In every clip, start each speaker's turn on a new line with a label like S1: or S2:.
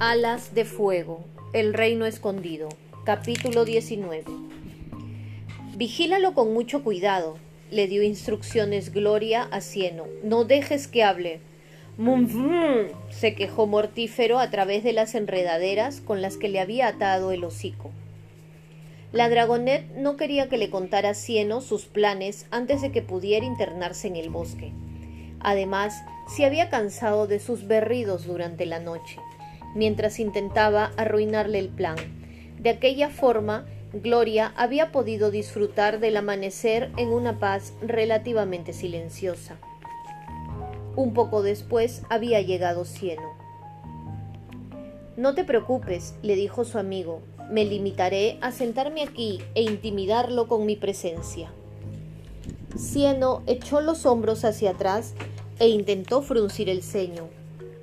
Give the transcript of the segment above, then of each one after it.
S1: Alas de Fuego, El Reino Escondido, capítulo 19. Vigílalo con mucho cuidado, le dio instrucciones Gloria a Cieno. No dejes que hable. Mum, se quejó mortífero a través de las enredaderas con las que le había atado el hocico. La dragonet no quería que le contara Cieno sus planes antes de que pudiera internarse en el bosque. Además, se había cansado de sus berridos durante la noche mientras intentaba arruinarle el plan. De aquella forma, Gloria había podido disfrutar del amanecer en una paz relativamente silenciosa. Un poco después había llegado Cieno. No te preocupes, le dijo su amigo, me limitaré a sentarme aquí e intimidarlo con mi presencia. Cieno echó los hombros hacia atrás e intentó fruncir el ceño.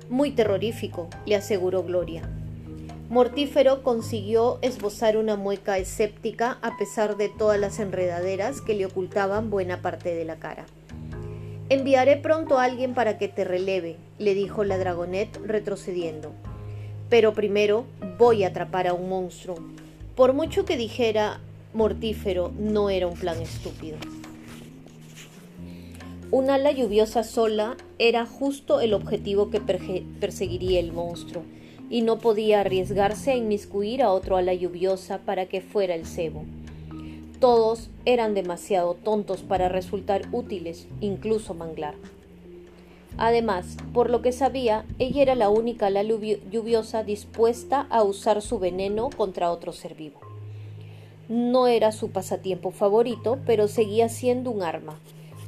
S1: Muy terrorífico, le aseguró Gloria. Mortífero consiguió esbozar una mueca escéptica a pesar de todas las enredaderas que le ocultaban buena parte de la cara. Enviaré pronto a alguien para que te releve, le dijo la dragonet retrocediendo. Pero primero voy a atrapar a un monstruo. Por mucho que dijera mortífero, no era un plan estúpido. Un ala lluviosa sola era justo el objetivo que perseguiría el monstruo, y no podía arriesgarse a inmiscuir a otro ala lluviosa para que fuera el cebo. Todos eran demasiado tontos para resultar útiles, incluso Manglar. Además, por lo que sabía, ella era la única ala lluviosa dispuesta a usar su veneno contra otro ser vivo. No era su pasatiempo favorito, pero seguía siendo un arma,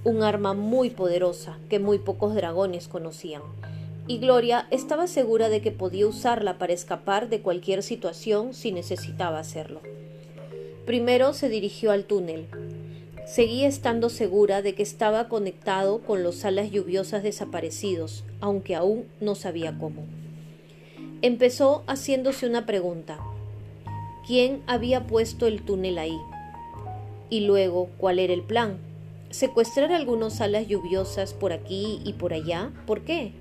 S1: un arma muy poderosa que muy pocos dragones conocían. Y Gloria estaba segura de que podía usarla para escapar de cualquier situación si necesitaba hacerlo. Primero se dirigió al túnel. Seguía estando segura de que estaba conectado con los alas lluviosas desaparecidos, aunque aún no sabía cómo. Empezó haciéndose una pregunta. ¿Quién había puesto el túnel ahí? Y luego, ¿cuál era el plan? Secuestrar algunos alas lluviosas por aquí y por allá? ¿Por qué?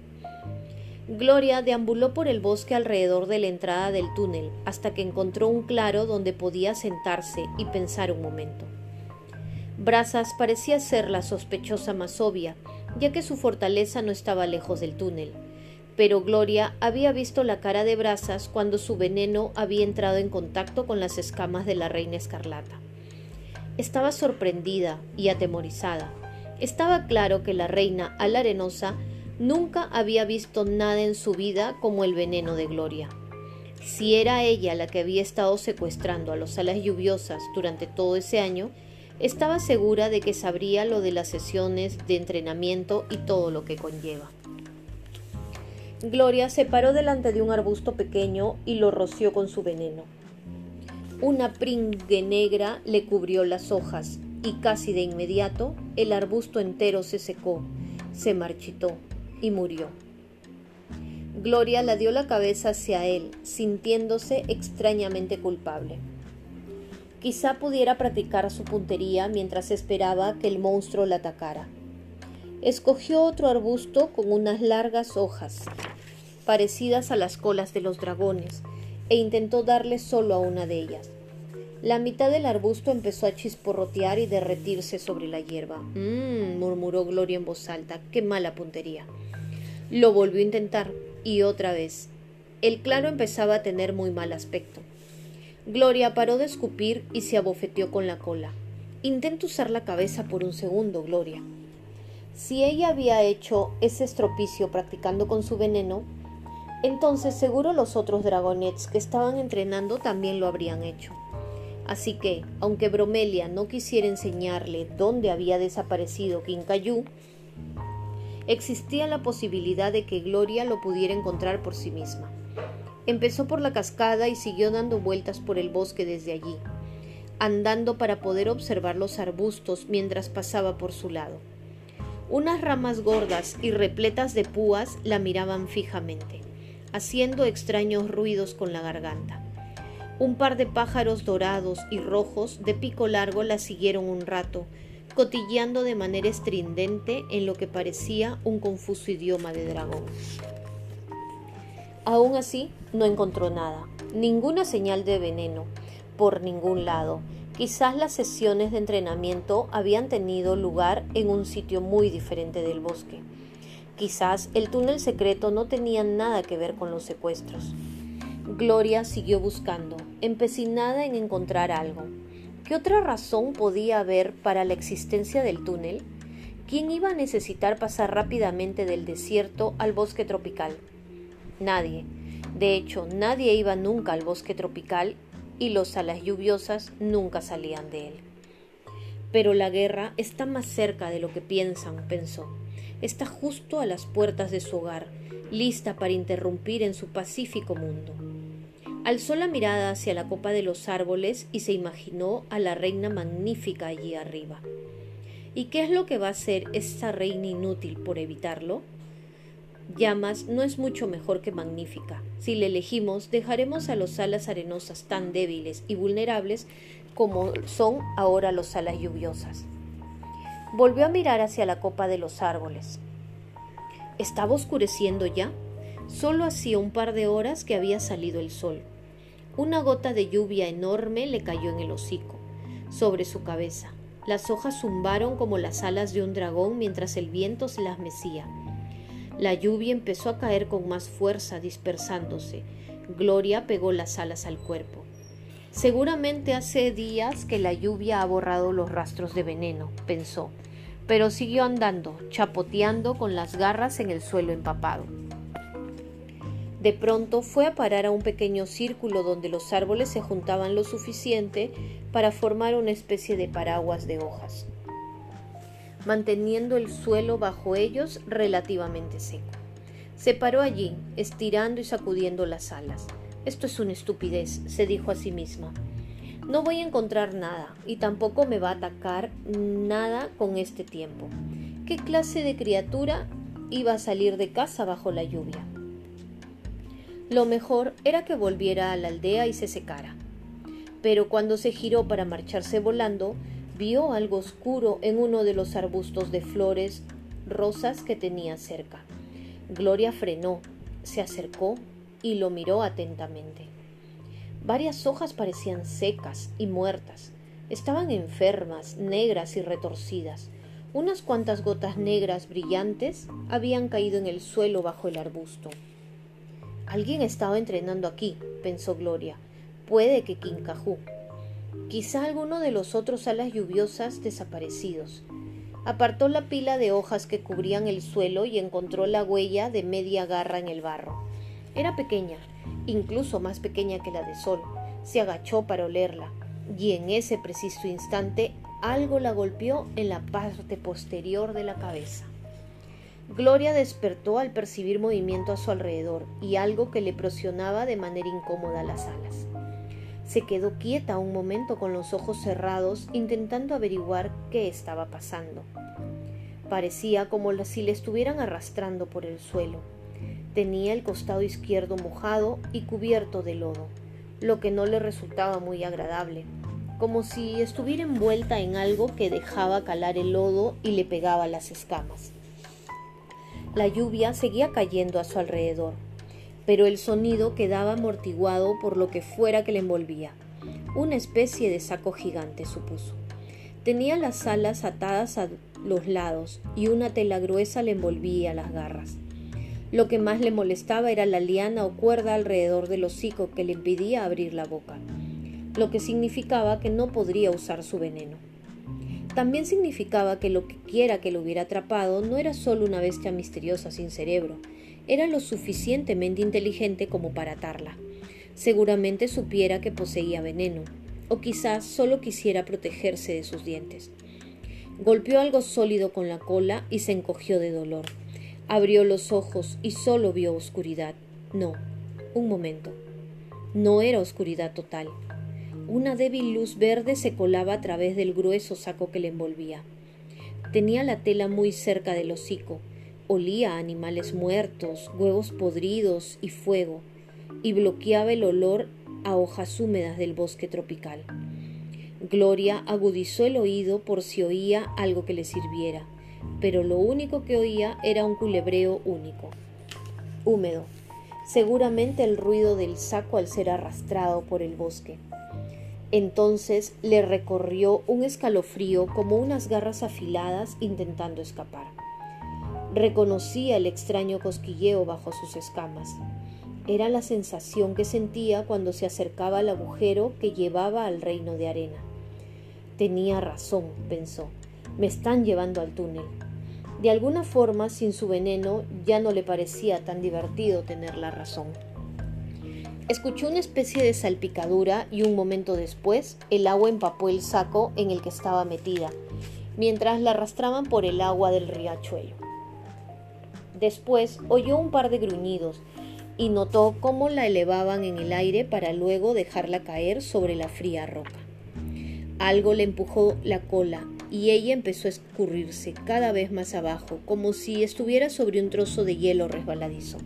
S1: Gloria deambuló por el bosque alrededor de la entrada del túnel hasta que encontró un claro donde podía sentarse y pensar un momento. Brazas parecía ser la sospechosa más obvia, ya que su fortaleza no estaba lejos del túnel. Pero Gloria había visto la cara de Brazas cuando su veneno había entrado en contacto con las escamas de la reina escarlata. Estaba sorprendida y atemorizada. Estaba claro que la reina alarenosa nunca había visto nada en su vida como el veneno de Gloria. Si era ella la que había estado secuestrando a los alas lluviosas durante todo ese año, estaba segura de que sabría lo de las sesiones de entrenamiento y todo lo que conlleva. Gloria se paró delante de un arbusto pequeño y lo roció con su veneno. Una pringue negra le cubrió las hojas y casi de inmediato el arbusto entero se secó, se marchitó y murió. Gloria la dio la cabeza hacia él, sintiéndose extrañamente culpable. Quizá pudiera practicar su puntería mientras esperaba que el monstruo la atacara. Escogió otro arbusto con unas largas hojas, parecidas a las colas de los dragones, e intentó darle solo a una de ellas. La mitad del arbusto empezó a chisporrotear y derretirse sobre la hierba. Mmm, murmuró Gloria en voz alta, qué mala puntería. Lo volvió a intentar, y otra vez. El claro empezaba a tener muy mal aspecto. Gloria paró de escupir y se abofeteó con la cola. Intenta usar la cabeza por un segundo, Gloria. Si ella había hecho ese estropicio practicando con su veneno, entonces seguro los otros dragonets que estaban entrenando también lo habrían hecho. Así que, aunque Bromelia no quisiera enseñarle dónde había desaparecido Quincayú, existía la posibilidad de que Gloria lo pudiera encontrar por sí misma. Empezó por la cascada y siguió dando vueltas por el bosque desde allí, andando para poder observar los arbustos mientras pasaba por su lado. Unas ramas gordas y repletas de púas la miraban fijamente haciendo extraños ruidos con la garganta. Un par de pájaros dorados y rojos de pico largo la siguieron un rato, cotilleando de manera estridente en lo que parecía un confuso idioma de dragón. Aún así, no encontró nada, ninguna señal de veneno, por ningún lado. Quizás las sesiones de entrenamiento habían tenido lugar en un sitio muy diferente del bosque. Quizás el túnel secreto no tenía nada que ver con los secuestros. Gloria siguió buscando, empecinada en encontrar algo. ¿Qué otra razón podía haber para la existencia del túnel? ¿Quién iba a necesitar pasar rápidamente del desierto al bosque tropical? Nadie. De hecho, nadie iba nunca al bosque tropical y los alas lluviosas nunca salían de él. Pero la guerra está más cerca de lo que piensan, pensó. Está justo a las puertas de su hogar, lista para interrumpir en su pacífico mundo. Alzó la mirada hacia la copa de los árboles y se imaginó a la reina magnífica allí arriba. ¿Y qué es lo que va a hacer esta reina inútil por evitarlo? Llamas no es mucho mejor que magnífica. Si le elegimos, dejaremos a los alas arenosas tan débiles y vulnerables como son ahora los alas lluviosas. Volvió a mirar hacia la copa de los árboles. ¿Estaba oscureciendo ya? Solo hacía un par de horas que había salido el sol. Una gota de lluvia enorme le cayó en el hocico, sobre su cabeza. Las hojas zumbaron como las alas de un dragón mientras el viento se las mecía. La lluvia empezó a caer con más fuerza, dispersándose. Gloria pegó las alas al cuerpo. Seguramente hace días que la lluvia ha borrado los rastros de veneno, pensó, pero siguió andando, chapoteando con las garras en el suelo empapado. De pronto fue a parar a un pequeño círculo donde los árboles se juntaban lo suficiente para formar una especie de paraguas de hojas, manteniendo el suelo bajo ellos relativamente seco. Se paró allí, estirando y sacudiendo las alas. Esto es una estupidez, se dijo a sí misma. No voy a encontrar nada y tampoco me va a atacar nada con este tiempo. ¿Qué clase de criatura iba a salir de casa bajo la lluvia? Lo mejor era que volviera a la aldea y se secara. Pero cuando se giró para marcharse volando, vio algo oscuro en uno de los arbustos de flores rosas que tenía cerca. Gloria frenó, se acercó y lo miró atentamente. Varias hojas parecían secas y muertas. Estaban enfermas, negras y retorcidas. Unas cuantas gotas negras brillantes habían caído en el suelo bajo el arbusto. Alguien estaba entrenando aquí, pensó Gloria. Puede que Quincajú. Quizá alguno de los otros alas lluviosas desaparecidos. Apartó la pila de hojas que cubrían el suelo y encontró la huella de media garra en el barro. Era pequeña, incluso más pequeña que la de Sol. Se agachó para olerla, y en ese preciso instante algo la golpeó en la parte posterior de la cabeza. Gloria despertó al percibir movimiento a su alrededor y algo que le presionaba de manera incómoda las alas. Se quedó quieta un momento con los ojos cerrados intentando averiguar qué estaba pasando. Parecía como si le estuvieran arrastrando por el suelo. Tenía el costado izquierdo mojado y cubierto de lodo, lo que no le resultaba muy agradable, como si estuviera envuelta en algo que dejaba calar el lodo y le pegaba las escamas. La lluvia seguía cayendo a su alrededor, pero el sonido quedaba amortiguado por lo que fuera que le envolvía. Una especie de saco gigante, supuso. Tenía las alas atadas a los lados y una tela gruesa le envolvía las garras. Lo que más le molestaba era la liana o cuerda alrededor del hocico que le impedía abrir la boca, lo que significaba que no podría usar su veneno. También significaba que lo que quiera que lo hubiera atrapado no era solo una bestia misteriosa sin cerebro, era lo suficientemente inteligente como para atarla. Seguramente supiera que poseía veneno, o quizás solo quisiera protegerse de sus dientes. Golpeó algo sólido con la cola y se encogió de dolor. Abrió los ojos y solo vio oscuridad. No, un momento. No era oscuridad total. Una débil luz verde se colaba a través del grueso saco que le envolvía. Tenía la tela muy cerca del hocico. Olía a animales muertos, huevos podridos y fuego, y bloqueaba el olor a hojas húmedas del bosque tropical. Gloria agudizó el oído por si oía algo que le sirviera, pero lo único que oía era un culebreo único, húmedo. seguramente el ruido del saco al ser arrastrado por el bosque. Entonces le recorrió un escalofrío como unas garras afiladas intentando escapar. Reconocía el extraño cosquilleo bajo sus escamas. Era la sensación que sentía cuando se acercaba al agujero que llevaba al reino de arena. Tenía razón, pensó. Me están llevando al túnel. De alguna forma, sin su veneno, ya no le parecía tan divertido tener la razón. Escuchó una especie de salpicadura y un momento después el agua empapó el saco en el que estaba metida, mientras la arrastraban por el agua del riachuelo. Después oyó un par de gruñidos y notó cómo la elevaban en el aire para luego dejarla caer sobre la fría roca. Algo le empujó la cola y ella empezó a escurrirse cada vez más abajo, como si estuviera sobre un trozo de hielo resbaladizo.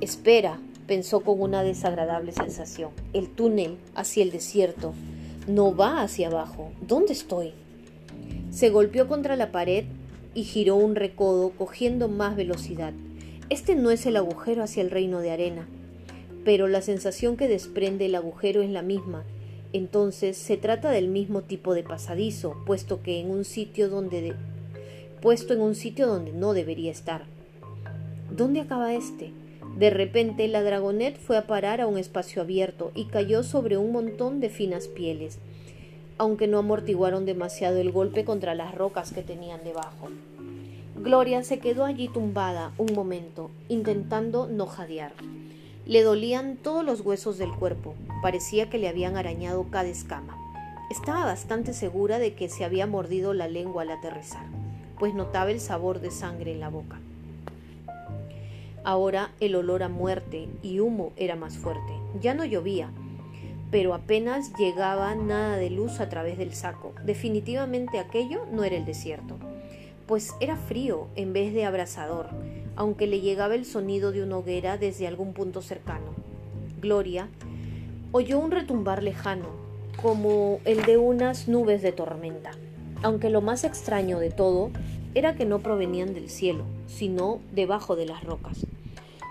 S1: Espera, pensó con una desagradable sensación. El túnel hacia el desierto no va hacia abajo. ¿Dónde estoy? Se golpeó contra la pared y giró un recodo cogiendo más velocidad. Este no es el agujero hacia el reino de arena, pero la sensación que desprende el agujero es la misma entonces se trata del mismo tipo de pasadizo, puesto que en un sitio donde puesto en un sitio donde no debería estar. ¿Dónde acaba este? De repente la dragonet fue a parar a un espacio abierto y cayó sobre un montón de finas pieles, aunque no amortiguaron demasiado el golpe contra las rocas que tenían debajo. Gloria se quedó allí tumbada un momento, intentando no jadear. Le dolían todos los huesos del cuerpo, parecía que le habían arañado cada escama. Estaba bastante segura de que se había mordido la lengua al aterrizar, pues notaba el sabor de sangre en la boca. Ahora el olor a muerte y humo era más fuerte. Ya no llovía, pero apenas llegaba nada de luz a través del saco. Definitivamente aquello no era el desierto, pues era frío en vez de abrasador, aunque le llegaba el sonido de una hoguera desde algún punto cercano. Gloria oyó un retumbar lejano, como el de unas nubes de tormenta, aunque lo más extraño de todo era que no provenían del cielo, sino debajo de las rocas.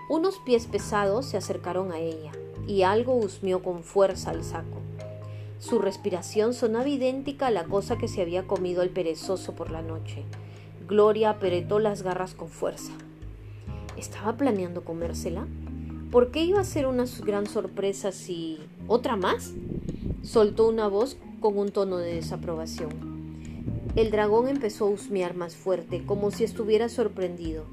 S1: Unos pies pesados se acercaron a ella, y algo husmeó con fuerza al saco. Su respiración sonaba idéntica a la cosa que se había comido el perezoso por la noche. Gloria apretó las garras con fuerza. ¿Estaba planeando comérsela? ¿Por qué iba a ser una gran sorpresa si... ¿Otra más? Soltó una voz con un tono de desaprobación. El dragón empezó a husmear más fuerte, como si estuviera sorprendido,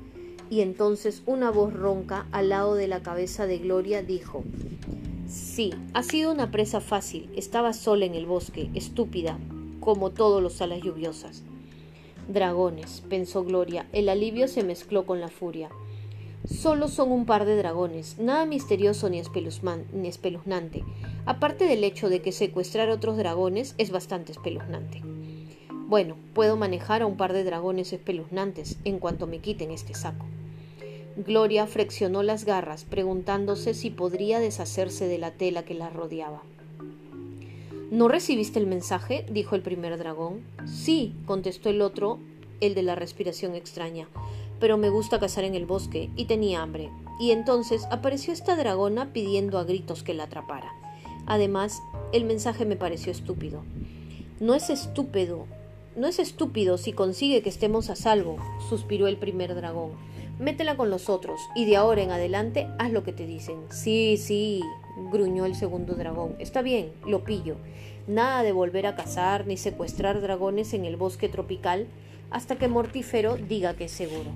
S1: y entonces una voz ronca al lado de la cabeza de Gloria dijo Sí, ha sido una presa fácil. Estaba sola en el bosque, estúpida, como todos los alas lluviosas. Dragones, pensó Gloria. El alivio se mezcló con la furia. Solo son un par de dragones, nada misterioso ni, ni espeluznante, aparte del hecho de que secuestrar otros dragones es bastante espeluznante. Bueno, puedo manejar a un par de dragones espeluznantes en cuanto me quiten este saco. Gloria flexionó las garras, preguntándose si podría deshacerse de la tela que la rodeaba. ¿No recibiste el mensaje? dijo el primer dragón. Sí, contestó el otro, el de la respiración extraña pero me gusta cazar en el bosque y tenía hambre. Y entonces apareció esta dragona pidiendo a gritos que la atrapara. Además, el mensaje me pareció estúpido. No es estúpido, no es estúpido si consigue que estemos a salvo, suspiró el primer dragón. Métela con los otros y de ahora en adelante haz lo que te dicen. Sí, sí, gruñó el segundo dragón. Está bien, lo pillo. Nada de volver a cazar ni secuestrar dragones en el bosque tropical hasta que Mortífero diga que es seguro.